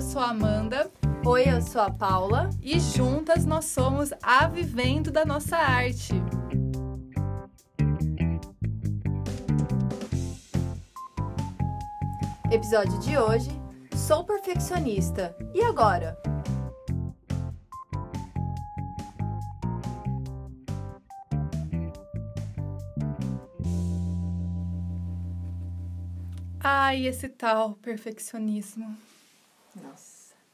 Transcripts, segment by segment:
eu sou a Amanda. Oi, eu sou a Paula. E juntas nós somos a Vivendo da Nossa Arte. Episódio de hoje: Sou perfeccionista. E agora? Ai, esse tal perfeccionismo.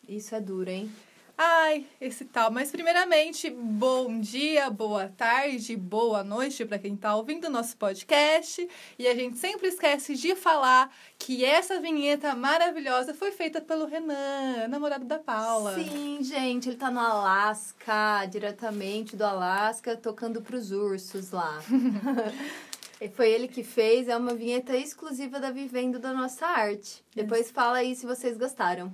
Isso é duro, hein? Ai, esse tal. Mas, primeiramente, bom dia, boa tarde, boa noite para quem está ouvindo o nosso podcast. E a gente sempre esquece de falar que essa vinheta maravilhosa foi feita pelo Renan, namorado da Paula. Sim, gente, ele tá no Alasca, diretamente do Alasca, tocando pros ursos lá. Foi ele que fez, é uma vinheta exclusiva da Vivendo da Nossa Arte. Depois fala aí se vocês gostaram.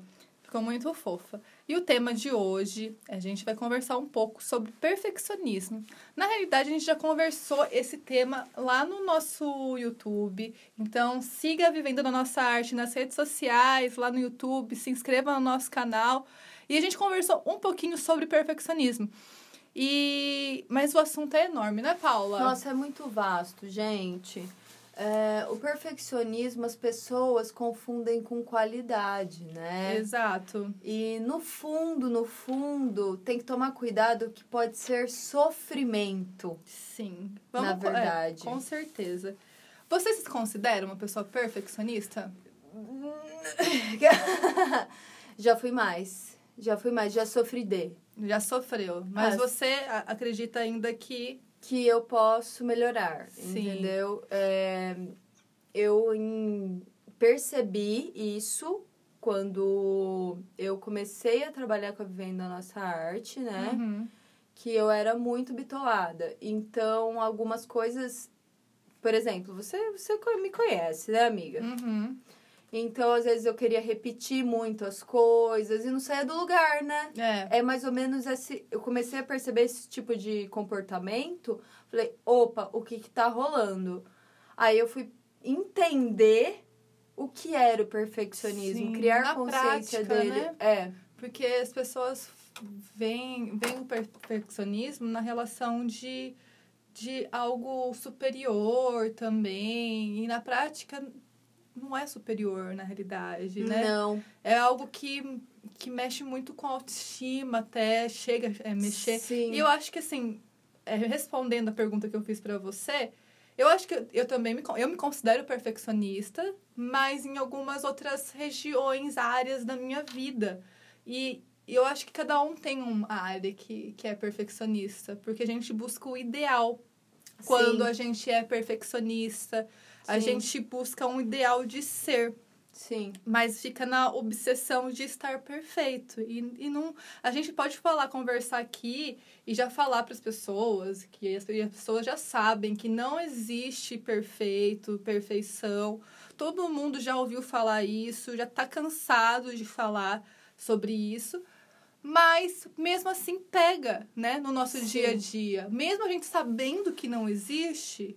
Ficou muito fofa. E o tema de hoje, a gente vai conversar um pouco sobre perfeccionismo. Na realidade, a gente já conversou esse tema lá no nosso YouTube. Então, siga Vivendo da Nossa Arte nas redes sociais, lá no YouTube, se inscreva no nosso canal. E a gente conversou um pouquinho sobre perfeccionismo. E mas o assunto é enorme, né, Paula? Nossa, é muito vasto, gente. É, o perfeccionismo as pessoas confundem com qualidade, né? Exato. E no fundo, no fundo, tem que tomar cuidado que pode ser sofrimento. Sim. Vamos, na verdade. É, com certeza. Você se considera uma pessoa perfeccionista? já fui mais. Já fui mais, já sofri de. Já sofreu. Mas, você acredita ainda que. Que eu posso melhorar, Sim. entendeu? É, eu em, percebi isso quando eu comecei a trabalhar com a Vivendo a Nossa Arte, né? Uhum. Que eu era muito bitolada. Então, algumas coisas... Por exemplo, você, você me conhece, né, amiga? Uhum. Então, às vezes, eu queria repetir muito as coisas e não saía do lugar, né? É. É mais ou menos esse. Eu comecei a perceber esse tipo de comportamento. Falei, opa, o que que tá rolando? Aí eu fui entender o que era o perfeccionismo, Sim, criar consciência prática, dele. Né? É. Porque as pessoas veem, veem o perfeccionismo na relação de, de algo superior também. E na prática não é superior na realidade, né? Não. É algo que, que mexe muito com a autoestima, até chega a mexer. Sim. E eu acho que, assim, é, respondendo a pergunta que eu fiz para você, eu acho que eu, eu também me, eu me considero perfeccionista, mas em algumas outras regiões, áreas da minha vida. E eu acho que cada um tem uma área que, que é perfeccionista, porque a gente busca o ideal quando Sim. a gente é perfeccionista. A gente busca um ideal de ser. Sim. Mas fica na obsessão de estar perfeito. E, e não. A gente pode falar, conversar aqui e já falar para as pessoas que as, as pessoas já sabem que não existe perfeito, perfeição. Todo mundo já ouviu falar isso, já está cansado de falar sobre isso. Mas mesmo assim pega, né, no nosso Sim. dia a dia. Mesmo a gente sabendo que não existe,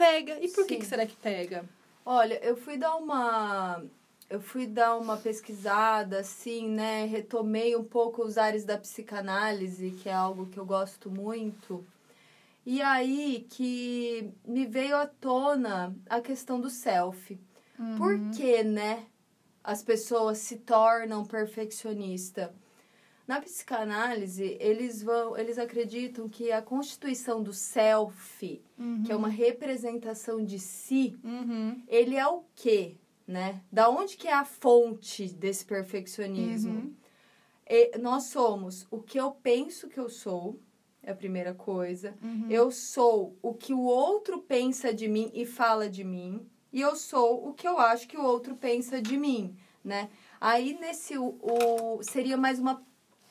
pega. E por que, Sim. que será que pega? Olha, eu fui dar uma. Eu fui dar uma pesquisada, assim, né? Retomei um pouco os ares da psicanálise, que é algo que eu gosto muito. E aí que me veio à tona a questão do self. Por que, né? As pessoas se tornam perfeccionista. Na psicanálise, eles vão, eles acreditam que a constituição do self, que é uma representação de si, Uhum. ele é o quê, né? Da onde que é a fonte desse perfeccionismo? Uhum. E nós somos o que eu penso que eu sou, é a primeira coisa. Uhum. Eu sou o que o outro pensa de mim e fala de mim. E eu sou o que eu acho que o outro pensa de mim, né? Aí nesse o, o seria mais uma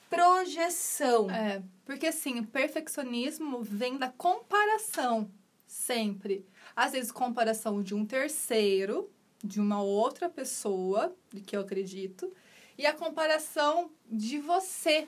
projeção. É, porque assim, o perfeccionismo vem da comparação, sempre. Às vezes, comparação de um terceiro, de uma outra pessoa, de que eu acredito, e a comparação de você,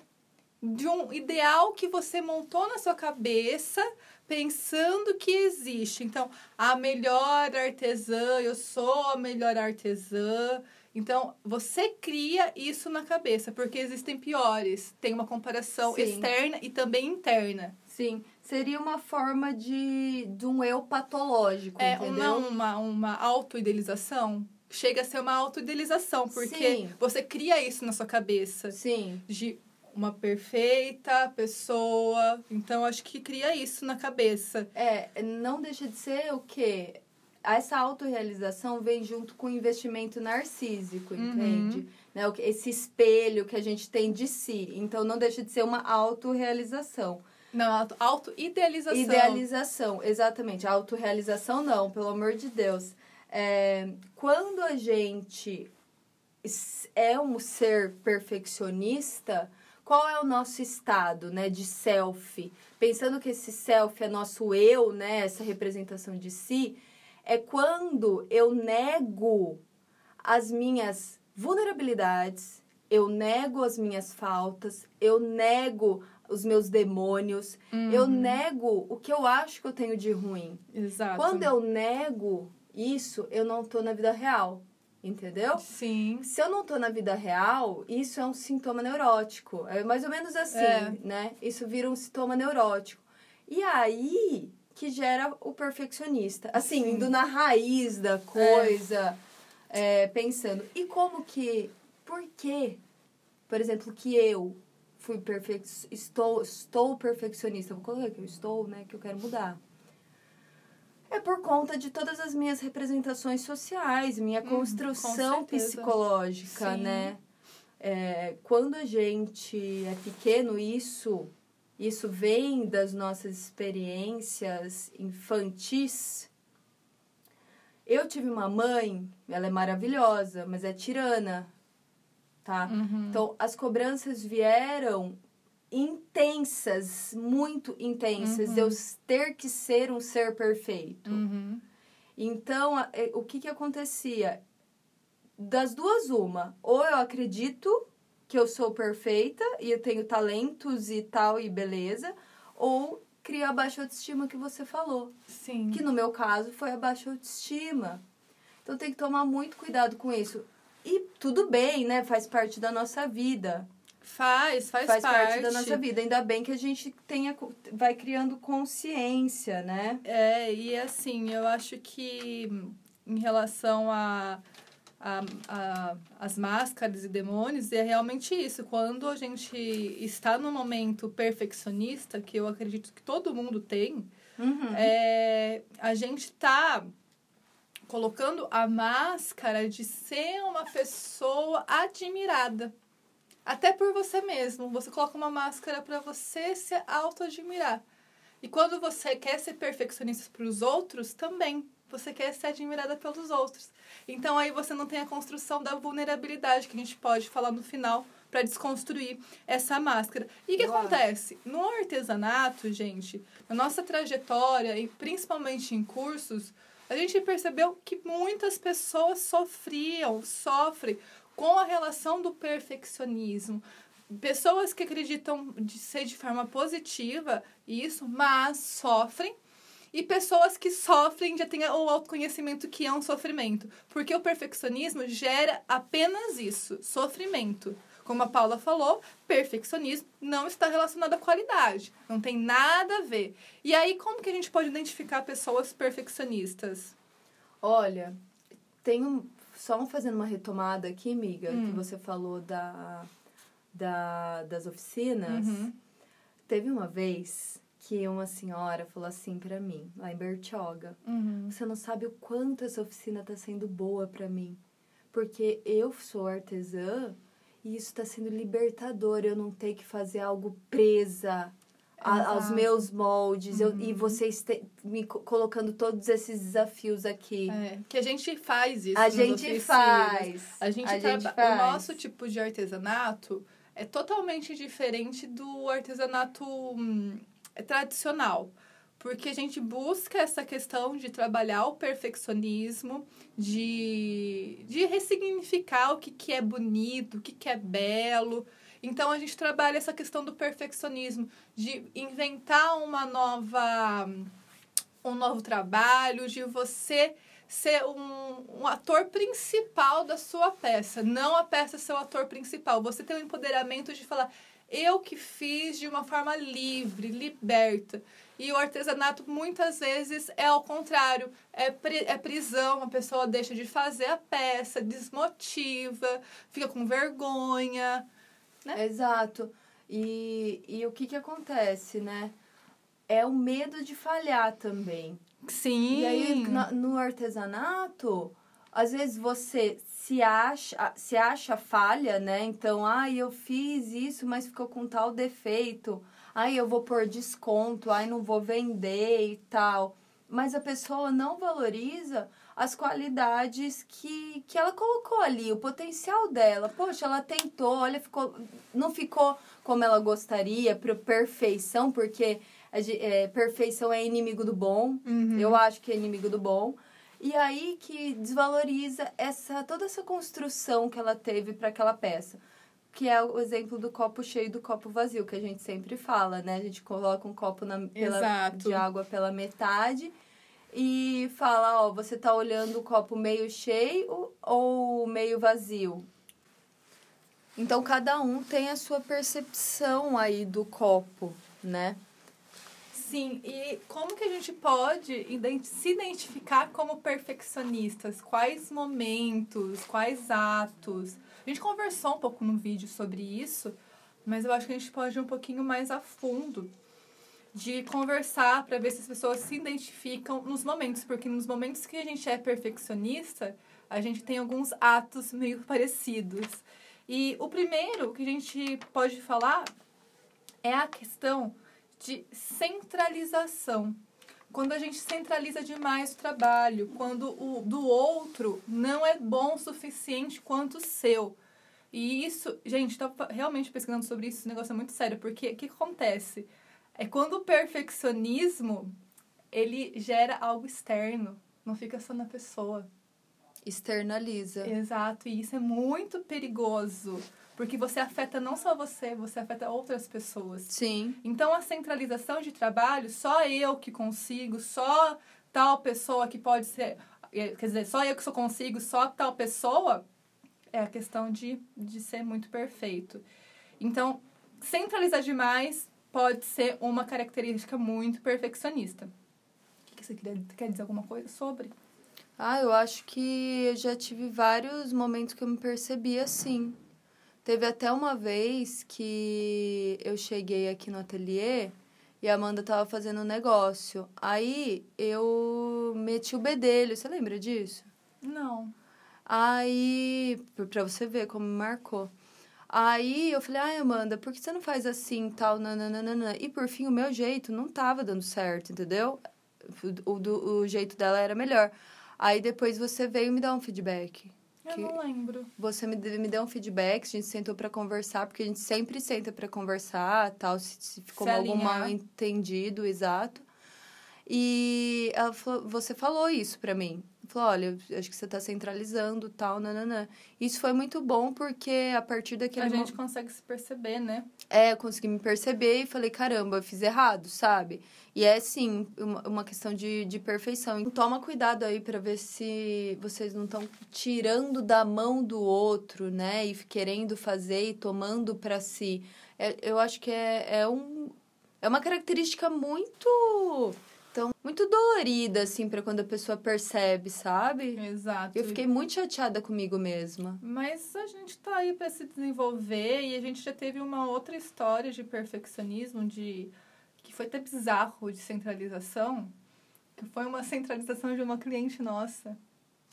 de um ideal que você montou na sua cabeça, pensando que existe. Então, a melhor artesã, eu sou a melhor artesã, Então, você cria isso na cabeça, porque existem piores. Tem uma comparação Sim. externa e também interna. Sim, seria uma forma de, de um eu patológico, É entendeu? uma, uma, uma autoidealização. Chega a ser uma autoidealização, porque Sim. você cria isso na sua cabeça. Sim, De uma perfeita pessoa. Então, acho que cria isso na cabeça. é, não deixa de ser o quê? Essa autorrealização vem junto com o investimento narcísico, Uhum. entende? Né? Esse espelho que a gente tem de si. Então, não deixa de ser uma autorrealização. Não, auto- auto-idealização. Idealização, exatamente. Autorrealização não, pelo amor de Deus. É, quando a gente é um ser perfeccionista, qual é o nosso estado, né, de self? Pensando que esse self é nosso eu, né, essa representação de si, é quando eu nego as minhas vulnerabilidades, eu nego as minhas faltas, eu nego os meus demônios, eu nego o que eu acho que eu tenho de ruim. Exato. Quando eu nego isso, eu não tô na vida real, entendeu? Sim. Se eu não tô na vida real, isso é um sintoma neurótico. É mais ou menos assim, É. né? Isso vira um sintoma neurótico. E aí que gera o perfeccionista. Assim, Sim. indo na raiz da coisa, é, pensando. E como que. Por quê? Por exemplo, que eu fui perfec... estou, estou perfeccionista. Vou colocar que eu estou, né? Que eu quero mudar. É por conta de todas as minhas representações sociais, minha com construção psicológica, Sim. né? É, quando a gente é pequeno, isso, isso vem das nossas experiências infantis. Eu tive uma mãe, ela é maravilhosa, mas é tirana, tá? Uhum. Então, as cobranças vieram intensas, muito intensas, Uhum. de eu ter que ser um ser perfeito. Uhum. Então, é, o que que acontecia? Das duas, uma. Ou eu acredito que eu sou perfeita e eu tenho talentos e tal e beleza, ou cria a baixa autoestima que você falou. Sim. Que no meu caso foi a baixa autoestima. Então tem que tomar muito cuidado com isso. E tudo bem, né? Faz parte da nossa vida Faz, faz, faz parte. parte da nossa vida. Ainda bem que a gente tenha, vai criando consciência, né? É, e assim, eu acho que em relação a, a, a as máscaras e demônios, é realmente isso. Quando a gente está num momento perfeccionista, que eu acredito que todo mundo tem, Uhum. é, a gente tá colocando a máscara de ser uma pessoa admirada. Até por você mesmo. Você coloca uma máscara para você se auto-admirar. E quando você quer ser perfeccionista para os outros, também. Você quer ser admirada pelos outros. Então aí você não tem a construção da vulnerabilidade que a gente pode falar no final para desconstruir essa máscara. E o que acontece? No artesanato, gente, na nossa trajetória e principalmente em cursos, a gente percebeu que muitas pessoas sofriam, sofrem com a relação do perfeccionismo. Pessoas que acreditam de ser de forma positiva isso, mas sofrem. E pessoas que sofrem já têm o autoconhecimento que é um sofrimento. Porque o perfeccionismo gera apenas isso, sofrimento. Como a Paula falou, perfeccionismo não está relacionado à qualidade. Não tem nada a ver. E aí, como que a gente pode identificar pessoas perfeccionistas? Olha, tem um. Só fazendo uma retomada aqui, amiga, Hum. que você falou da, da, das oficinas. Uhum. Teve uma vez que uma senhora falou assim pra mim, lá em Bertioga. Uhum. Você não sabe o quanto essa oficina tá sendo boa pra mim. Porque eu sou artesã e isso tá sendo libertador. Eu não ter que fazer algo presa a- aos meus moldes. Eu, e Uhum. vocês te- me co- colocando todos esses desafios aqui. É, que a gente faz isso. a gente faz. A gente, a gente O faz. nosso tipo de artesanato é totalmente diferente do artesanato hum, tradicional. Porque a gente busca essa questão de trabalhar o perfeccionismo, de, de ressignificar o que, que é bonito, o que, que é belo. Então a gente trabalha essa questão do perfeccionismo, de inventar uma nova um novo trabalho, de você ser um, um ator principal da sua peça, não a peça ser o ator principal. Você tem o empoderamento de falar, eu que fiz de uma forma livre, liberta. E o artesanato muitas vezes é ao contrário, é, pri é prisão, a pessoa deixa de fazer a peça, desmotiva, fica com vergonha. Né? Exato. E, e o que, que acontece, né? É o medo de falhar também. Sim. E aí, no artesanato, às vezes você se acha, se acha falha, né? Então, ai, eu fiz isso, mas ficou com tal defeito. Ai, eu vou pôr desconto, ai, não vou vender e tal. Mas a pessoa não valoriza as qualidades que, que ela colocou ali, o potencial dela. Poxa, ela tentou, olha, ficou, não ficou como ela gostaria, para perfeição, porque é, perfeição é inimigo do bom. Uhum. Eu acho que é inimigo do bom. E aí que desvaloriza essa toda essa construção que ela teve para aquela peça. Que é o exemplo do copo cheio e do copo vazio, que a gente sempre fala, né? A gente coloca um copo na, pela, de água pela metade e fala, ó, você tá olhando o copo meio cheio ou meio vazio? Então cada um tem a sua percepção aí do copo, né? Sim, e como que a gente pode se identificar como perfeccionistas? Quais momentos, quais atos? A gente conversou um pouco no vídeo sobre isso, mas eu acho que a gente pode ir um pouquinho mais a fundo de conversar para ver se as pessoas se identificam nos momentos, porque nos momentos que a gente é perfeccionista, a gente tem alguns atos meio parecidos. E o primeiro que a gente pode falar é a questão de centralização. Quando a gente centraliza demais o trabalho, quando o do outro não é bom o suficiente quanto o seu. E isso, gente, tá realmente pesquisando sobre isso, esse negócio é muito sério, porque o que acontece? É quando o perfeccionismo, ele gera algo externo, não fica só na pessoa. Externaliza. Exato, e isso é muito perigoso. Porque você afeta não só você, você afeta outras pessoas. Sim. Então, a centralização de trabalho, só eu que consigo, só tal pessoa que pode ser. Eh, quer dizer, só eu que só consigo, só tal pessoa, é a questão de, de ser muito perfeito. Então, centralizar demais pode ser uma característica muito perfeccionista. O que você queria, quer dizer alguma coisa sobre? Ah, eu acho que eu já tive vários momentos que eu me percebi assim. Teve até uma vez que eu cheguei aqui no ateliê e a Amanda tava fazendo um negócio. Aí eu meti o bedelho, você lembra disso? Não. Aí, pra você ver como marcou. Aí eu falei, ai, Amanda, por que você não faz assim tal, nananana? E por fim, o meu jeito não tava dando certo, entendeu? O, o, o jeito dela era melhor. Aí depois você veio me dar um feedback. Eu não lembro. Você me, me deu um feedback, a gente sentou para conversar, porque a gente sempre senta para conversar, tal, se, se ficou se algum mal entendido, exato. E ela falou, você falou isso para mim. Falou, olha, acho que você está centralizando, tal, nananã. Isso foi muito bom, porque a partir daquele... A gente mo... consegue se perceber, né? É, eu consegui me perceber e falei, caramba, eu fiz errado, sabe? E é, sim, uma, uma questão de, de perfeição. Então, toma cuidado aí para ver se vocês não estão tirando da mão do outro, né? E querendo fazer e tomando para si. É, eu acho que é, é, um, é uma característica muito então, muito dolorida, assim, para quando a pessoa percebe, sabe? Exato. Eu fiquei muito chateada comigo mesma. Mas a gente tá aí para se desenvolver e a gente já teve uma outra história de perfeccionismo, de que foi até bizarro de centralização, que foi uma centralização de uma cliente nossa.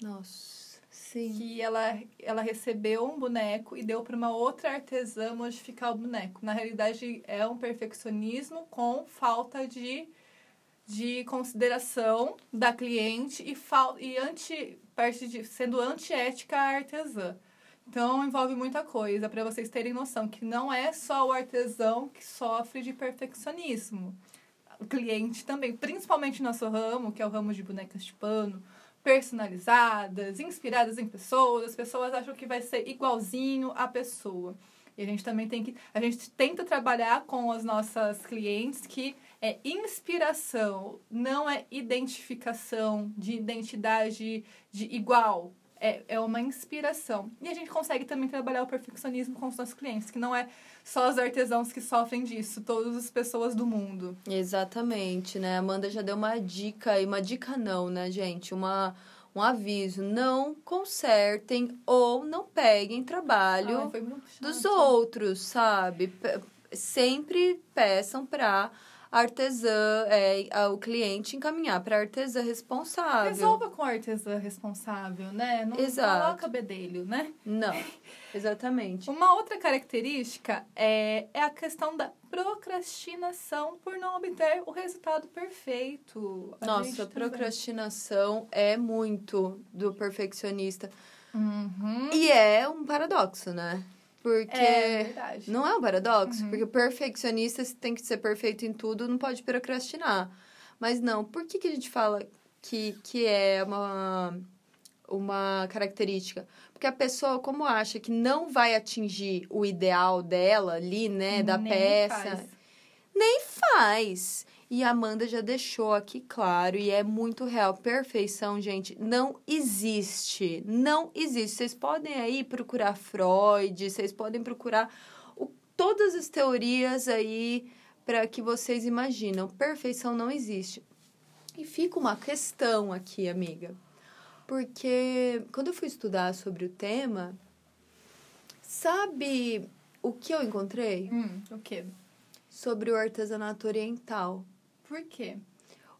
Nossa, sim. Que ela, ela recebeu um boneco e deu para uma outra artesã modificar o boneco. Na realidade, é um perfeccionismo com falta de de consideração da cliente e, fal e anti, parte de, sendo antiética artesã. Então envolve muita coisa para vocês terem noção que não é só o artesão que sofre de perfeccionismo. O cliente também, principalmente nosso ramo, que é o ramo de bonecas de pano, personalizadas, inspiradas em pessoas, as pessoas acham que vai ser igualzinho à pessoa. E a gente também tem que. A gente tenta trabalhar com as nossas clientes que é inspiração, não é identificação de identidade de igual. É, é uma inspiração. E a gente consegue também trabalhar o perfeccionismo com os nossos clientes, que não é só os artesãos que sofrem disso, todas as pessoas do mundo. Exatamente, né? Amanda já deu uma dica, e uma dica não, né, gente? Uma, um aviso. Não consertem ou não peguem trabalho Ai, dos outros, sabe? Sempre peçam pra artesã, é, a- o cliente encaminhar pra artesã responsável. Resolva com a artesã responsável, né? Não Exato. coloca bedelho, né? Não, exatamente. Uma outra característica é, é a questão da procrastinação por não obter o resultado perfeito. A Nossa, procrastinação é muito do perfeccionista. Uhum. E é um paradoxo, né? Porque. É verdade. Não é um paradoxo? Uhum. Porque o perfeccionista se tem que ser perfeito em tudo, não pode procrastinar. Mas não, por que, que a gente fala que, que é uma, uma característica? Porque a pessoa, como acha que não vai atingir o ideal dela ali, né, da Nem peça, faz. nem faz. E a Amanda já deixou aqui claro, e é muito real. Perfeição, gente, não existe. Não existe. Vocês podem aí procurar Freud, vocês podem procurar o- todas as teorias aí para que vocês imaginam. Perfeição não existe. E fica uma questão aqui, amiga. Porque quando eu fui estudar sobre o tema, sabe o que eu encontrei? Hum, o quê? sobre o artesanato oriental. Por quê?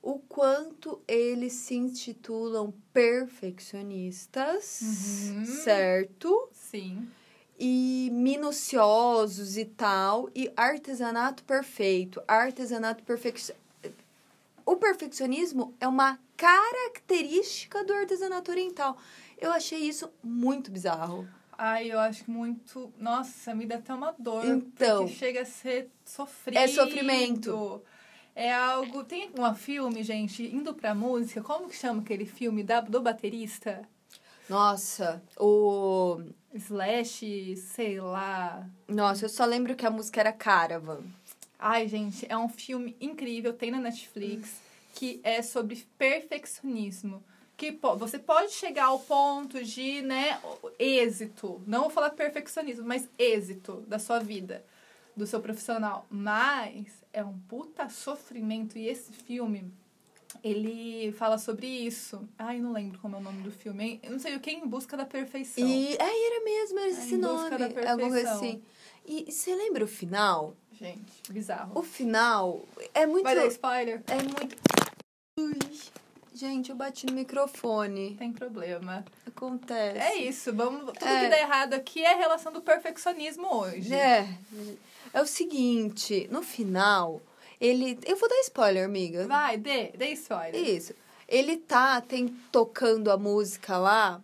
O quanto eles se intitulam perfeccionistas, Uhum. certo? Sim. E minuciosos e tal. E artesanato perfeito. Artesanato perfeito. O perfeccionismo é uma característica do artesanato oriental. Eu achei isso muito bizarro. Ai, eu acho muito. Nossa, me dá até uma dor. Então. Porque chega a ser sofrido. É sofrimento. É algo. Tem um filme, gente, indo pra música. Como que chama aquele filme da, do baterista? Nossa, o. Slash, sei lá. Nossa, eu só lembro que a música era Caravan. Ai, gente, é um filme incrível, tem na Netflix, que é sobre perfeccionismo. Que po- você pode chegar ao ponto de, né, êxito. Não vou falar perfeccionismo, mas êxito da sua vida, do seu profissional. Mas é um puta sofrimento. E esse filme, ele fala sobre isso. Ai, não lembro como é o nome do filme. Eu não sei o que, Em Busca da Perfeição. E é, era mesmo, era É, esse Em nome. Busca da Alguma coisa Perfeição. assim. E e você lembra o final? Gente, bizarro. O final é muito. Vai dar spoiler? É muito. Ui. Gente, eu bati no microfone. Tem problema. Acontece. É isso, vamos. Tudo É. que dá errado aqui é a relação do perfeccionismo hoje. É. É o seguinte, no final, ele. Eu vou dar spoiler, amiga. Vai, dê, dê spoiler. Isso. Ele tá tem, tocando a música lá.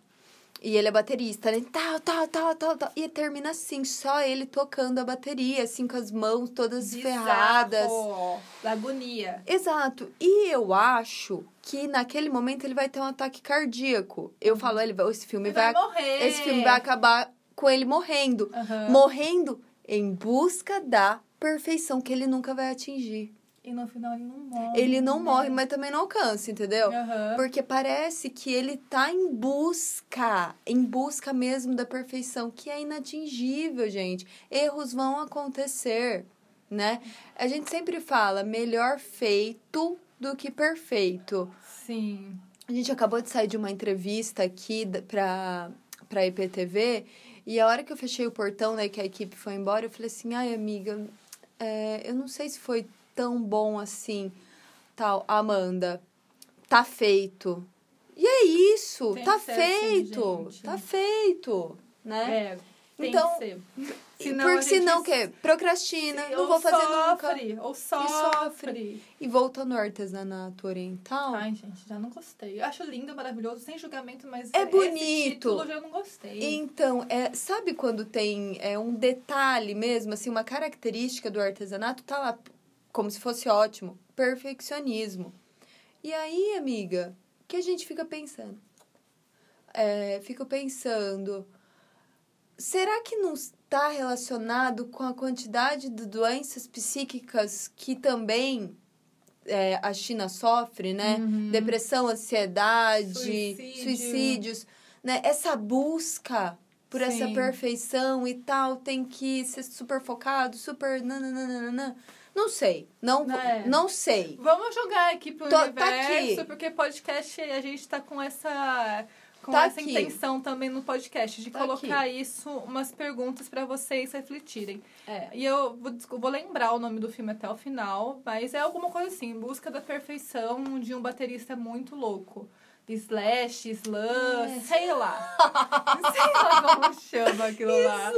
E ele é baterista, né? Tal, tal, tal, tal, tal. E termina assim, só ele tocando a bateria, assim, com as mãos todas ferradas. Bizarro, Da agonia. Exato. E eu acho que naquele momento ele vai ter um ataque cardíaco. Eu falo, ele vai, esse filme Ele vai, vai morrer. esse filme vai acabar com ele morrendo, Aham. morrendo em busca da perfeição que ele nunca vai atingir. E no final ele não morre. Ele não né? morre, mas também não alcança, entendeu? Aham. Porque parece que ele tá em busca, em busca mesmo da perfeição, que é inatingível, gente. Erros vão acontecer, né? A gente sempre fala melhor feito do que perfeito. Sim. A gente acabou de sair de uma entrevista aqui pra, pra IPTV e a hora que eu fechei o portão, né, que a equipe foi embora, eu falei assim, ai, amiga, é, eu não sei se foi tão bom assim, tal. Amanda, tá feito. E é isso, Tem tá que assim, feito, gente. tá feito, né? É, tem Então, que ser. E Senão Porque senão o quê? Procrastina, não ou vou fazer nunca. sofre, Ou sofre. sofre. E voltando ao artesanato oriental, Ai, gente, já não gostei. Eu acho lindo, maravilhoso, sem julgamento, mas É bonito. título eu já não gostei. Então, é, sabe quando tem é, um detalhe mesmo, assim, uma característica do artesanato, tá lá como se fosse ótimo, perfeccionismo. E aí, amiga, que a gente fica pensando? É, fico pensando, será que não está relacionado com a quantidade de doenças psíquicas que também é, a China sofre, né? Uhum. Depressão, ansiedade, Suicídio. suicídios, né? Essa busca por essa Sim. perfeição e tal, tem que ser super focado, super nananana. Não sei, não, É. não sei. Vamos jogar aqui pro Tô- tá universo, aqui. porque podcast a gente tá com essa com Tá essa aqui. intenção também no podcast de Tá colocar isso umas perguntas pra vocês refletirem. É. E eu vou, vou lembrar o nome do filme até o final, mas é alguma coisa assim, em busca da perfeição de um baterista muito louco. Slash, Slam, É. sei lá. sei lá como chama aquilo lá.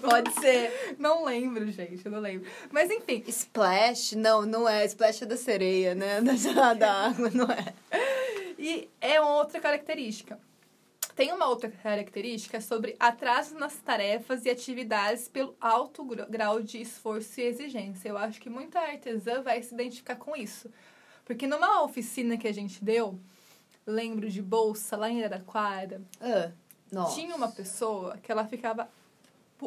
Pode ser. Não lembro, gente, eu não lembro. Mas enfim, Splash? Não, não é. Splash é da sereia, né? Da, da água, não é. E é uma outra característica. Tem uma outra característica sobre atraso nas tarefas e atividades pelo alto gr- grau de esforço e exigência. Eu acho que muita artesã vai se identificar com isso. Porque numa oficina que a gente deu, lembro de bolsa lá em Araraquara, Ah, nossa. tinha uma pessoa que ela ficava.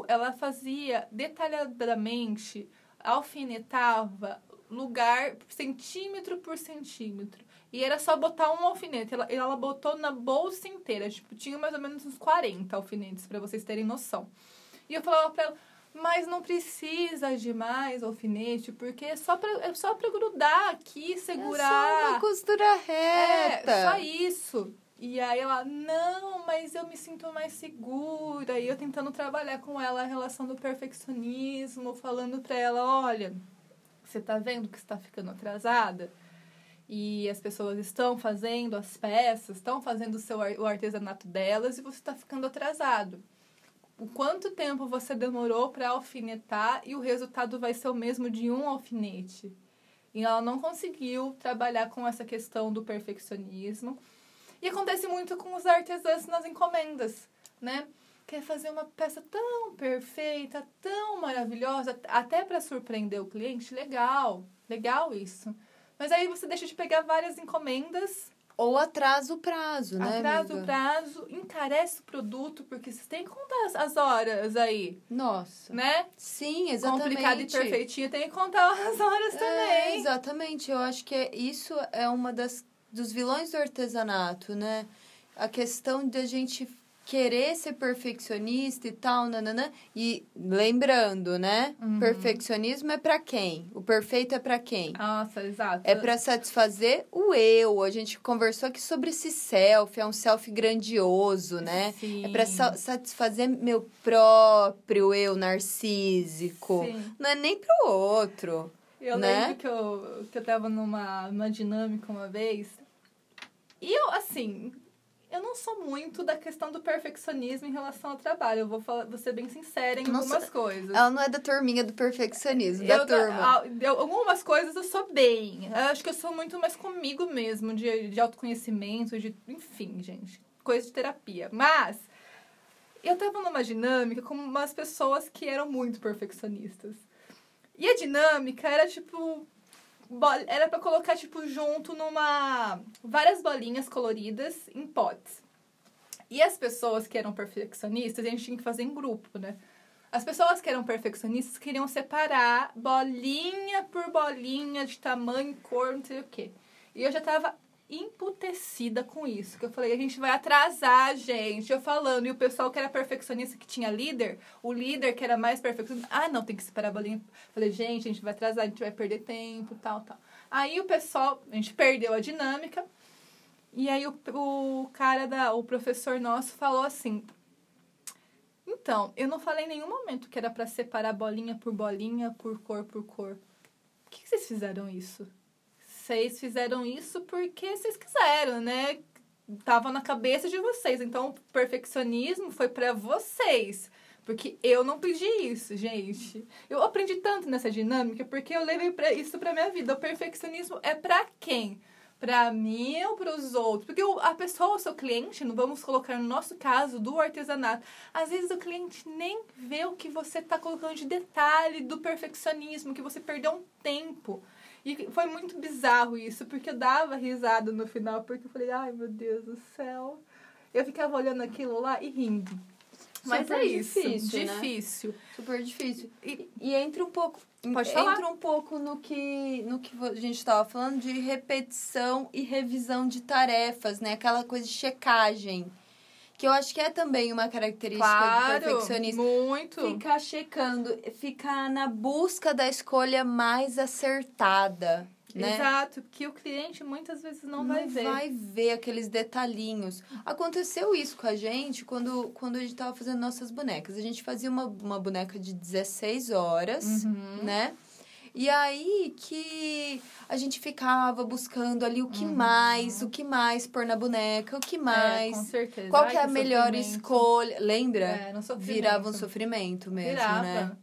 Ela fazia detalhadamente, alfinetava lugar centímetro por centímetro. E era só botar um alfinete. Ela, ela botou na bolsa inteira. Tipo, tinha mais ou menos uns 40 alfinetes, pra vocês terem noção. E eu falava pra ela, mas não precisa de mais alfinete, porque é só pra, é só pra grudar aqui, É segurar. só uma costura reta. É, só isso. E aí ela, não, mas eu me sinto mais segura. E eu tentando trabalhar com ela a relação do perfeccionismo, falando pra ela, olha, você tá vendo que está ficando atrasada? E as pessoas estão fazendo as peças, estão fazendo o, seu, o artesanato delas e você está ficando atrasado. O quanto tempo você demorou para alfinetar e o resultado vai ser o mesmo de um alfinete. E ela não conseguiu trabalhar com essa questão do perfeccionismo. E acontece muito com os artesãos nas encomendas, né? Quer fazer uma peça tão perfeita, tão maravilhosa, até para surpreender o cliente, legal, legal isso. Mas aí você deixa de pegar várias encomendas, Ou atrasa o prazo, né? atrasa o prazo, encarece o produto, porque você tem que contar as- as horas aí, Nossa. né? Sim, exatamente. Complicado e perfeitinho, tem que contar as horas É, também. exatamente. Eu acho que é- isso é uma das dos vilões do artesanato, né? A questão de a gente querer ser perfeccionista e tal, nananã. E lembrando, né? Uhum. Perfeccionismo é pra quem? O perfeito é pra quem? Nossa, exato. É pra satisfazer o eu. A gente conversou aqui sobre esse self, é um self grandioso, né? Sim. É pra sa- satisfazer meu próprio eu narcísico. Sim. Não é nem pro outro. Eu né? lembro que eu, que eu tava numa, numa dinâmica uma vez. E eu, assim, eu não sou muito da questão do perfeccionismo em relação ao trabalho. Eu vou, falar, vou ser bem sincera em algumas coisas. Ela não é da turminha do perfeccionismo, da eu, turma. a- eu- algumas coisas eu sou bem. Eu acho que eu sou muito mais comigo mesmo, de, de autoconhecimento, de. Enfim, gente. Coisa de terapia. Mas eu tava numa dinâmica com umas pessoas que eram muito perfeccionistas. E a dinâmica era tipo. Era pra colocar, tipo, junto numa. várias bolinhas coloridas em potes. E as pessoas que eram perfeccionistas, a gente tinha que fazer em grupo, né? As pessoas que eram perfeccionistas queriam separar bolinha por bolinha de tamanho, cor, não sei o quê. E eu já tava emputecida com isso. Que eu falei, a gente vai atrasar, gente. Eu falando. E o pessoal que era perfeccionista, que tinha líder, o líder que era mais perfeccionista, ah, não, tem que separar a bolinha. Falei, gente, a gente vai atrasar, a gente vai perder tempo, tal, tal. Aí o pessoal, a gente perdeu a dinâmica. E aí o, o cara da, o professor nosso falou assim: Então, eu não falei em nenhum momento que era pra separar bolinha por bolinha, por cor por cor. Por que, que vocês fizeram isso? Vocês fizeram isso porque vocês quiseram, né? Tava na cabeça de vocês. Então, o perfeccionismo foi pra vocês. Porque eu não pedi isso, gente. Eu aprendi tanto nessa dinâmica porque eu levei pra isso pra minha vida. O perfeccionismo é pra quem? Pra mim ou pros outros? Porque a pessoa, o seu cliente, não vamos colocar no nosso caso do artesanato, às vezes o cliente nem vê o que você tá colocando de detalhe do perfeccionismo, que você perdeu um tempo. E foi muito bizarro isso, porque eu dava risada no final, porque eu falei, ai meu Deus do céu. Eu ficava olhando aquilo lá e rindo. Mas Super é isso. difícil, né? Difícil. Super difícil. E- E, entra um pouco. Pode entra falar. um pouco no que, no que a gente estava falando de repetição e revisão de tarefas, né? Aquela coisa de checagem. Que eu acho que é também uma característica do Claro, perfeccionista. muito. Ficar checando, ficar na busca da escolha mais acertada, né? Exato, que o cliente muitas vezes não, vai ver. vai ver aqueles detalhinhos. Aconteceu isso com a gente quando, quando a gente tava fazendo nossas bonecas. A gente fazia uma, uma boneca de 16 horas, Uhum. né? E aí que a gente ficava buscando ali o que Uhum. mais, o que mais pôr na boneca, o que mais. É, com certeza. qual Ai, que é a melhor sofrimento. escolha? Lembra? É. Virava um sofrimento mesmo, Virava. né?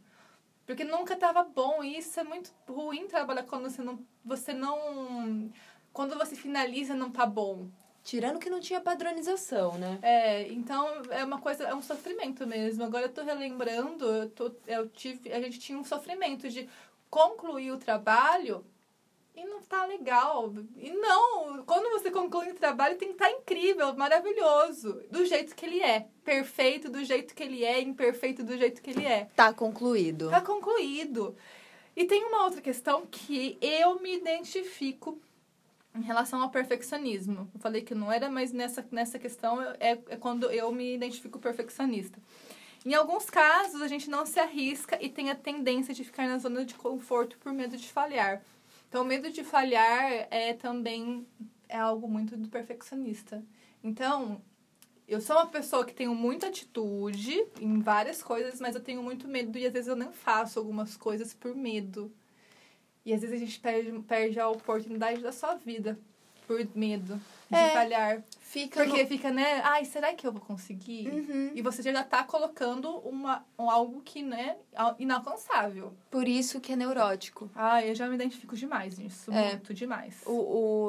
Porque nunca tava bom. E isso é muito ruim trabalhar quando você não. Você não. Quando você finaliza, não tá bom. Tirando que não tinha padronização, né? É, então é uma coisa, é um sofrimento mesmo. Agora eu tô relembrando, eu, tô, eu tive, a gente tinha um sofrimento de concluir o trabalho e não tá legal. E não, quando você conclui o trabalho tem que estar incrível, maravilhoso, do jeito que ele é. Perfeito do jeito que ele é, imperfeito do jeito que ele é. Tá concluído. Tá concluído. E tem uma outra questão que eu me identifico em relação ao perfeccionismo. Eu falei que não era, mas nessa, nessa questão é, é quando eu me identifico perfeccionista. Em alguns casos, a gente não se arrisca e tem a tendência de ficar na zona de conforto por medo de falhar. Então, o medo de falhar é também é algo muito do perfeccionista. Então, eu sou uma pessoa que tenho muita atitude em várias coisas, mas eu tenho muito medo e às vezes eu nem faço algumas coisas por medo. E às vezes a gente perde, perde a oportunidade da sua vida por medo de É, falhar. Fica Porque no- fica, né? Ai, será que eu vou conseguir? Uhum. E você já tá colocando uma, um, algo que, né, al- inalcançável. Por isso que é neurótico. Ai, eu já me identifico demais nisso. É. Muito demais. O,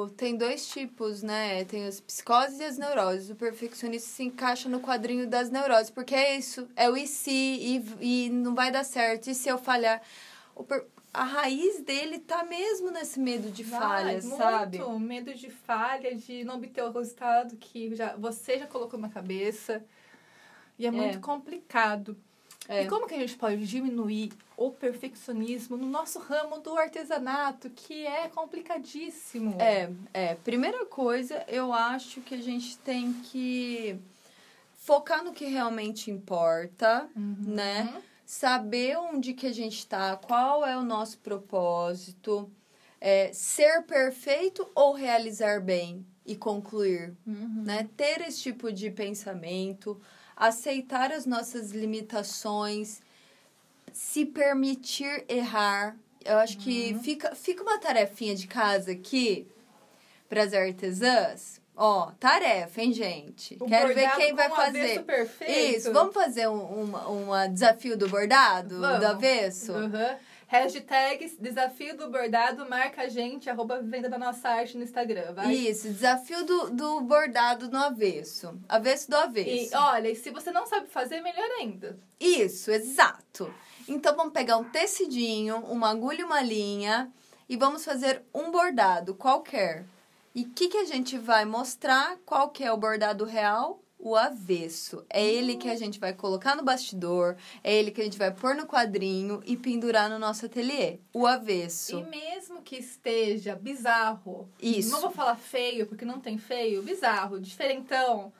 o, tem dois tipos, né? Tem as psicoses e as neuroses. O perfeccionista se encaixa no quadrinho das neuroses, porque é isso, é o e se, e, e não vai dar certo, e se eu falhar? O per- a raiz dele tá mesmo nesse medo de Vai, falhas, muito. sabe? Medo de falha, de não obter o resultado que já, você já colocou na cabeça. E é, muito complicado. É. E como que a gente pode diminuir o perfeccionismo no nosso ramo do artesanato, que é complicadíssimo? É, é. Primeira coisa, eu acho que a gente tem que focar no que realmente importa, Uhum. né? Saber onde que a gente tá, qual é o nosso propósito, é, ser perfeito ou realizar bem e concluir, Uhum. né? Ter esse tipo de pensamento, aceitar as nossas limitações, se permitir errar. Eu acho que fica, fica uma tarefinha de casa aqui para as artesãs. Ó, tarefa, hein, gente? O Quero ver quem vai fazer. Isso, vamos fazer um, uma, uma desafio do bordado? Vamos. Do avesso? Uhum. Hashtag desafio do bordado, marca a gente, arroba venda da nossa arte no Instagram, vai? Isso, desafio do, do bordado no avesso. Avesso do E avesso. olha, e se você não sabe fazer, melhor ainda. Isso, exato. Então vamos pegar um tecidinho, uma agulha e uma linha e vamos fazer um bordado qualquer. E o que, que a gente vai mostrar? Qual que é o bordado real? O avesso. É ele que a gente vai colocar no bastidor, é ele que a gente vai pôr no quadrinho e pendurar no nosso ateliê. O avesso. E mesmo que esteja bizarro, Isso. não vou falar feio, porque não tem feio, bizarro, diferentão,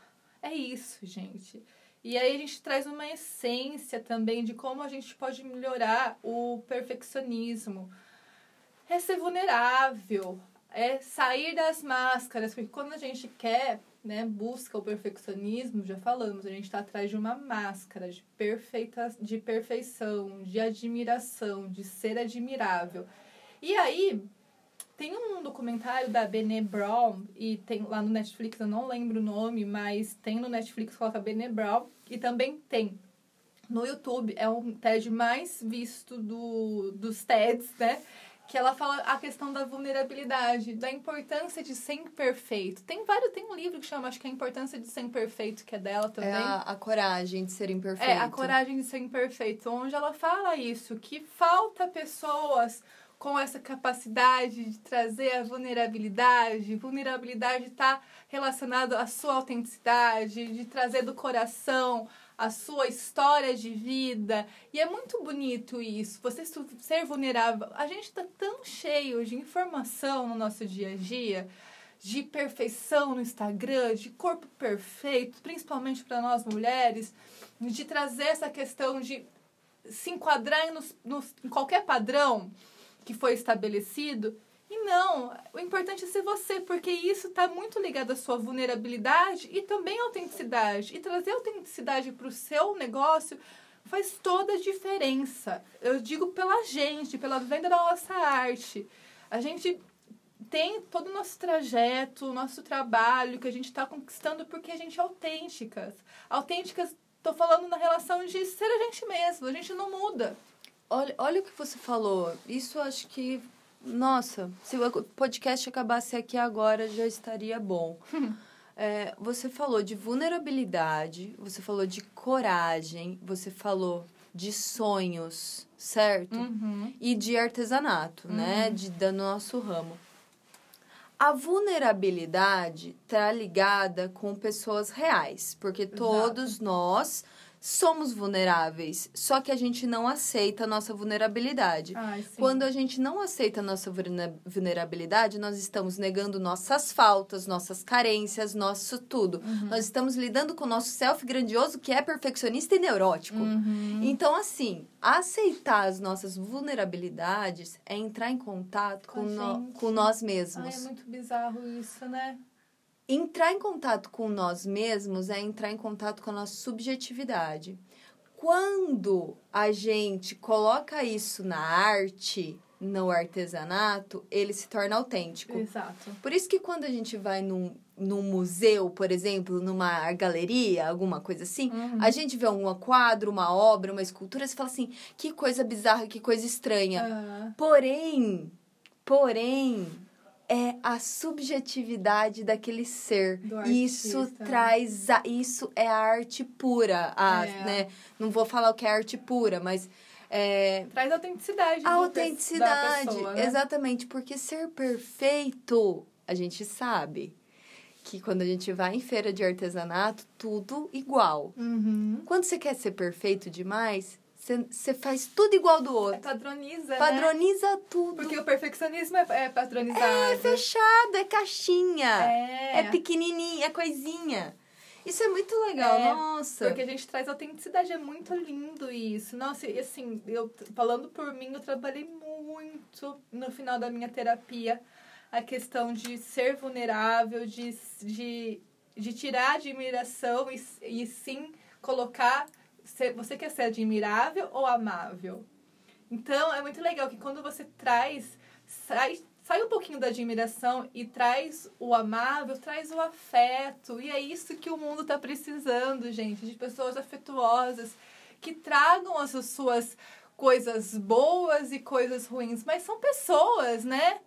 é isso, gente. E aí a gente traz uma essência também de como a gente pode melhorar o perfeccionismo. É ser vulnerável, é sair das máscaras, porque quando a gente quer, né, busca o perfeccionismo, já falamos, a gente está atrás de uma máscara de, perfeita, de perfeição, de admiração, de ser admirável. E aí, tem um documentário da Brené Brown, e tem lá no Netflix, eu não lembro o nome, mas tem no Netflix, coloca Brené Brown, e também tem no YouTube, é um TED mais visto do, dos TEDs, né? Que ela fala a questão da vulnerabilidade, da importância de ser imperfeito. Tem vários, tem um livro que chama, acho que é a importância de ser imperfeito, que é dela também. É a, a coragem de ser imperfeito. É, a coragem de ser imperfeito, onde ela fala isso, que falta pessoas com essa capacidade de trazer a vulnerabilidade. Vulnerabilidade está relacionado à sua autenticidade, de trazer do coração a sua história de vida. E é muito bonito isso, você ser vulnerável. A gente está tão cheio de informação no nosso dia a dia, de perfeição no Instagram, de corpo perfeito, principalmente para nós mulheres, de trazer essa questão de se enquadrar nos, nos, em qualquer padrão que foi estabelecido. E não, o importante é ser você, porque isso está muito ligado à sua vulnerabilidade e também à autenticidade. E trazer autenticidade para o seu negócio faz toda a diferença. Eu digo pela gente, pela venda da nossa arte. A gente tem todo o nosso trajeto, o nosso trabalho que a gente está conquistando porque a gente é autênticas. Autênticas, estou falando na relação de ser a gente mesmo, a gente não muda. Olha, olha o que você falou. Isso acho que nossa, se o podcast acabasse aqui agora já estaria bom. é, você falou de vulnerabilidade, você falou de coragem, você falou de sonhos, certo? Uhum. E de artesanato, né? uhum. né? De, do nosso ramo. A vulnerabilidade está ligada com pessoas reais, porque todos Exato. nós somos vulneráveis, só que a gente não aceita a nossa vulnerabilidade. Ai, Quando a gente não aceita a nossa vulnerabilidade, nós estamos negando nossas faltas, nossas carências, nosso tudo. Uhum. Nós estamos lidando com o nosso self grandioso que é perfeccionista e neurótico. Uhum. Então, assim, aceitar as nossas vulnerabilidades é entrar em contato com, com, no, com nós mesmos. Ai, é muito bizarro isso, né? Entrar em contato com nós mesmos é entrar em contato com a nossa subjetividade. Quando a gente coloca isso na arte, no artesanato, ele se torna autêntico. Exato. Por isso que quando a gente vai num, num museu, por exemplo, numa galeria, alguma coisa assim, uhum. a gente vê um quadro, uma obra, uma escultura, você fala assim, que coisa bizarra, que coisa estranha. Uhum. Porém, porém, é a subjetividade daquele ser. isso traz a, isso é a arte pura, a, é. né? Não vou falar o que é arte pura, mas é, traz autenticidade. A autenticidade, pessoa, né? exatamente, porque ser perfeito, a gente sabe que quando a gente vai em feira de artesanato, tudo igual. Uhum. Quando você quer ser perfeito demais, você faz tudo igual do outro. Padroniza, Padroniza né? tudo. Porque o perfeccionismo é, é padronizado. É fechado, é caixinha. É. É pequenininha, é coisinha. Isso é muito legal, é, nossa. Porque a gente traz autenticidade, é muito lindo isso. Nossa, e assim, eu falando por mim, eu trabalhei muito no final da minha terapia a questão de ser vulnerável, de, de, de tirar a admiração e, e sim colocar você quer ser admirável ou amável? Então, é muito legal que quando você traz, sai, sai um pouquinho da admiração e traz o amável, traz o afeto. E é isso que o mundo está precisando, gente, de pessoas afetuosas que tragam as suas coisas boas e coisas ruins, mas são pessoas, né?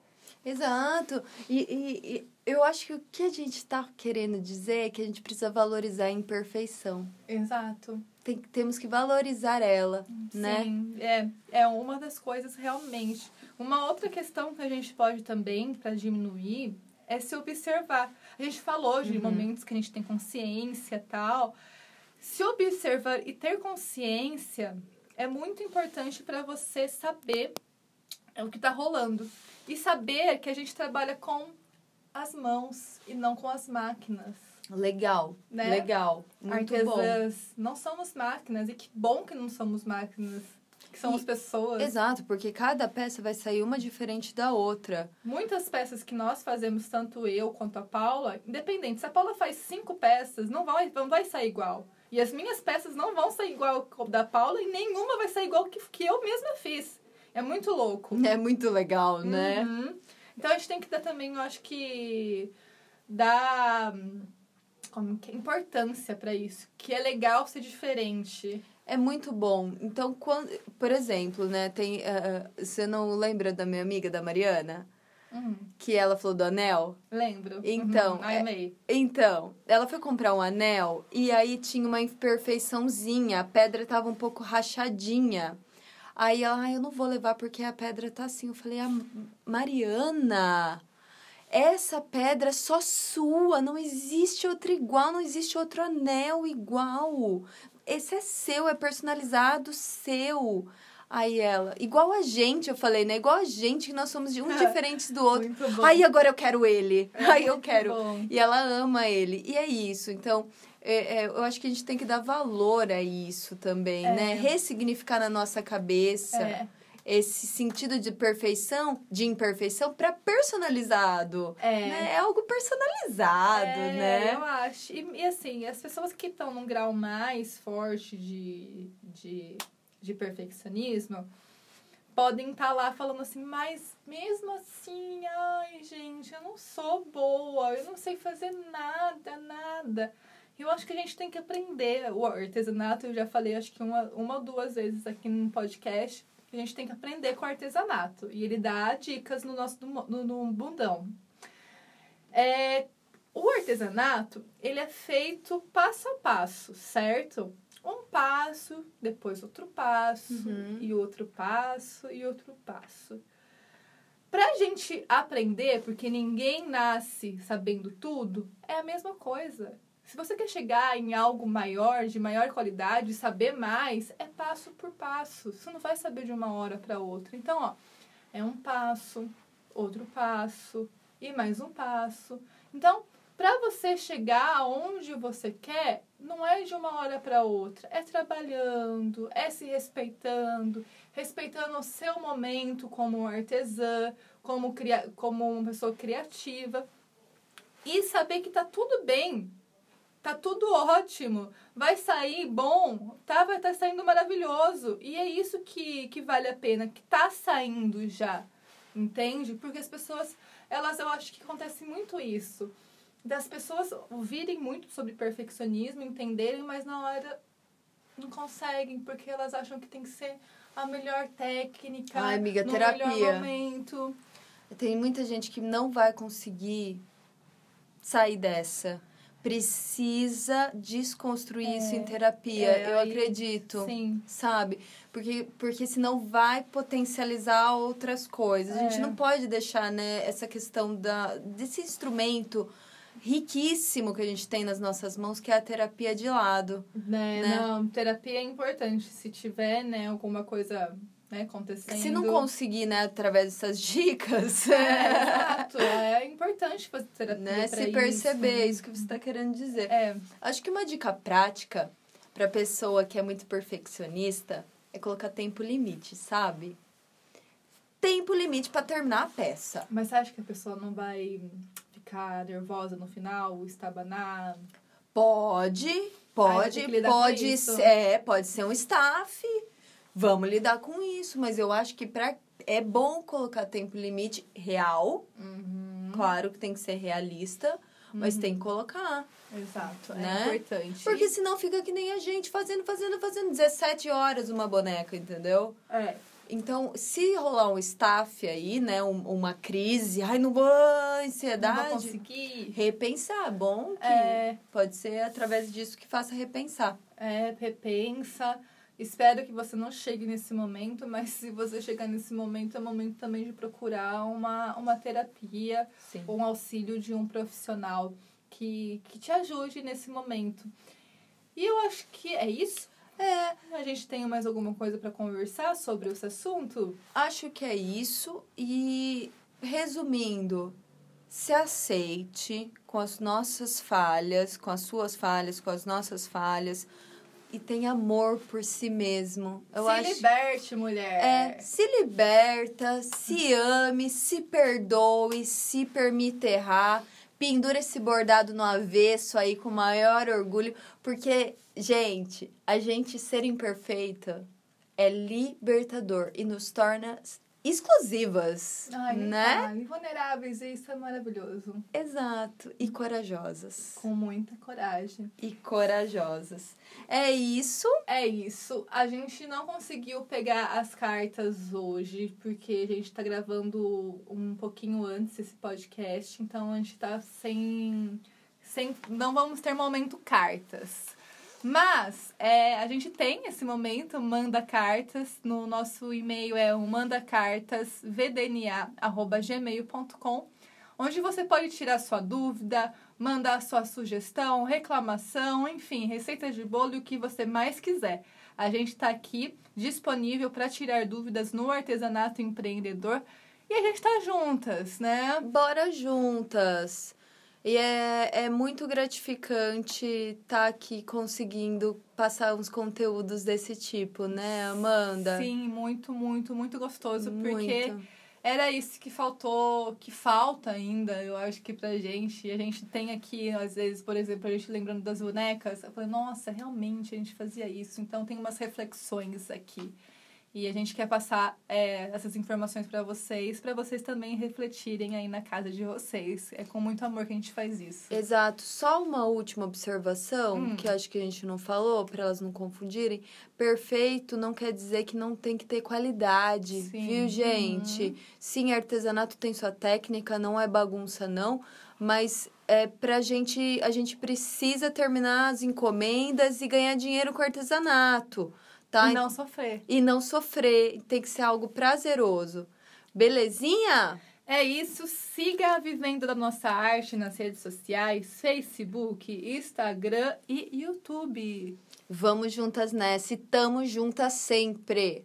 Exato. E, e, e, eu acho que o que a gente está querendo dizer é que a gente precisa valorizar a imperfeição. Exato. Tem, temos que valorizar ela, Sim, né? Sim, é, é uma das coisas realmente. Uma outra questão que a gente pode também, para diminuir, é se observar. A gente falou de uhum. momentos que a gente tem consciência tal. Se observar e ter consciência é muito importante para você saber o que está rolando. E saber que a gente trabalha com as mãos e não com as máquinas. Legal, né? legal. Muito Artesãs. Bom. Não somos máquinas. E que bom que não somos máquinas. Que somos e, pessoas. Exato, porque cada peça vai sair uma diferente da outra. Muitas peças que nós fazemos, tanto eu quanto a Paula, independente, se a Paula faz cinco peças, não vai, não vai sair igual. E as minhas peças não vão sair igual da Paula e nenhuma vai sair igual que, que eu mesma fiz. É muito louco. É muito legal, né? Uhum. Então a gente tem que dar também, eu acho que dar como que, importância para isso, que é legal ser diferente. É muito bom. Então, quando, por exemplo, né, tem, uh, você não lembra da minha amiga da Mariana? Uhum. Que ela falou do anel? Lembro. Então, uhum. Ai, amei. É, então, ela foi comprar um anel e aí tinha uma imperfeiçãozinha, a pedra tava um pouco rachadinha. Aí ela, ah, eu não vou levar porque a pedra tá assim. Eu falei, ah, Mariana, essa pedra é só sua, não existe outra igual, não existe outro anel igual. Esse é seu, é personalizado seu. Aí ela, igual a gente, eu falei, né? Igual a gente, que nós somos de um diferentes do outro. Aí agora eu quero ele. É Aí eu quero. Bom. E ela ama ele. E é isso. Então, é, é, eu acho que a gente tem que dar valor a isso também, é. né? Ressignificar na nossa cabeça é. esse sentido de perfeição, de imperfeição, para personalizado. É. Né? é algo personalizado, é, né? Eu acho. E, e assim, as pessoas que estão num grau mais forte de, de de perfeccionismo podem estar tá lá falando assim, mas mesmo assim, ai, gente, eu não sou boa, eu não sei fazer nada, nada. Eu acho que a gente tem que aprender o artesanato, eu já falei acho que uma, uma ou duas vezes aqui no podcast, a gente tem que aprender com o artesanato. E ele dá dicas no nosso no, no bundão. É, o artesanato, ele é feito passo a passo, certo? um passo, depois outro passo, uhum. e outro passo, e outro passo. Pra gente aprender, porque ninguém nasce sabendo tudo, é a mesma coisa. Se você quer chegar em algo maior, de maior qualidade, saber mais, é passo por passo. Você não vai saber de uma hora para outra. Então, ó, é um passo, outro passo e mais um passo. Então, para você chegar aonde você quer, não é de uma hora para outra, é trabalhando, é se respeitando, respeitando o seu momento como artesã, como, como uma pessoa criativa e saber que tá tudo bem, tá tudo ótimo, vai sair bom, tá, vai estar tá saindo maravilhoso e é isso que, que vale a pena, que tá saindo já, entende? Porque as pessoas, elas, eu acho que acontece muito isso das pessoas ouvirem muito sobre perfeccionismo, entenderem, mas na hora não conseguem, porque elas acham que tem que ser a melhor técnica, Ai, amiga, no terapia. melhor momento. Tem muita gente que não vai conseguir sair dessa. Precisa desconstruir é, isso em terapia, é, eu acredito. Sim. Sabe? Porque, porque senão vai potencializar outras coisas. É. A gente é. não pode deixar, né, essa questão da, desse instrumento riquíssimo que a gente tem nas nossas mãos, que é a terapia de lado. Né, né? Não, terapia é importante. Se tiver, né, alguma coisa né, acontecendo. Se não conseguir, né, através dessas dicas. É, exato. É importante fazer terapia. Né? Se perceber, isso, isso que você está querendo dizer. É. Acho que uma dica prática para pessoa que é muito perfeccionista é colocar tempo limite, sabe? Tempo limite para terminar a peça. Mas você acha que a pessoa não vai ficar nervosa no final, estabanar? Pode, pode, pode ser, é, pode ser um staff. Vamos lidar com isso, mas eu acho que pra, é bom colocar tempo limite real. Uhum. Claro que tem que ser realista, mas uhum. tem que colocar. Exato, é né? é importante. Porque senão fica que nem a gente fazendo, fazendo, fazendo 17 horas uma boneca, entendeu? É. Então, se rolar um staff aí, né, um, uma crise, ai, não vou, ansiedade. Não vou conseguir. Repensar, bom que é, pode ser através disso que faça repensar. É, repensa. Espero que você não chegue nesse momento, mas se você chegar nesse momento, é momento também de procurar uma, uma terapia, Sim. um auxílio de um profissional que, que te ajude nesse momento. E eu acho que é isso. É. A gente tem mais alguma coisa para conversar sobre esse assunto? Acho que é isso. E, resumindo, se aceite com as nossas falhas, com as suas falhas, com as nossas falhas. E tenha amor por si mesmo. Eu se acho... liberte, mulher. É, se liberta, se ame, se perdoe, se permita errar pendura esse bordado no avesso aí com maior orgulho, porque, gente, a gente ser imperfeita é libertador e nos torna exclusivas, Ai, né? Fala. Invulneráveis, isso é maravilhoso. Exato, e corajosas. Com muita coragem. E corajosas. É isso. É isso. A gente não conseguiu pegar as cartas hoje, porque a gente tá gravando um pouquinho antes esse podcast, então a gente tá sem sem não vamos ter momento cartas. Mas é, a gente tem esse momento, manda cartas. No nosso e-mail é o mandacartasvdna.gmail.com, onde você pode tirar sua dúvida, mandar sua sugestão, reclamação, enfim, receita de bolo e o que você mais quiser. A gente está aqui disponível para tirar dúvidas no artesanato empreendedor e a gente está juntas, né? Bora juntas! E é, é muito gratificante estar tá aqui conseguindo passar uns conteúdos desse tipo, né, Amanda? Sim, muito, muito, muito gostoso, muito. porque era isso que faltou, que falta ainda, eu acho que pra gente. A gente tem aqui, às vezes, por exemplo, a gente lembrando das bonecas, eu falei, nossa, realmente a gente fazia isso. Então tem umas reflexões aqui. E a gente quer passar é, essas informações para vocês, para vocês também refletirem aí na casa de vocês. É com muito amor que a gente faz isso. Exato. Só uma última observação, hum. que acho que a gente não falou, para elas não confundirem. Perfeito não quer dizer que não tem que ter qualidade, Sim. viu, gente? Uhum. Sim, artesanato tem sua técnica, não é bagunça, não. Mas é, pra gente, a gente precisa terminar as encomendas e ganhar dinheiro com artesanato tá? E não sofrer. E não sofrer. Tem que ser algo prazeroso. Belezinha? É isso. Siga a Vivendo da Nossa Arte nas redes sociais, Facebook, Instagram e YouTube. Vamos juntas nessa e tamo juntas sempre.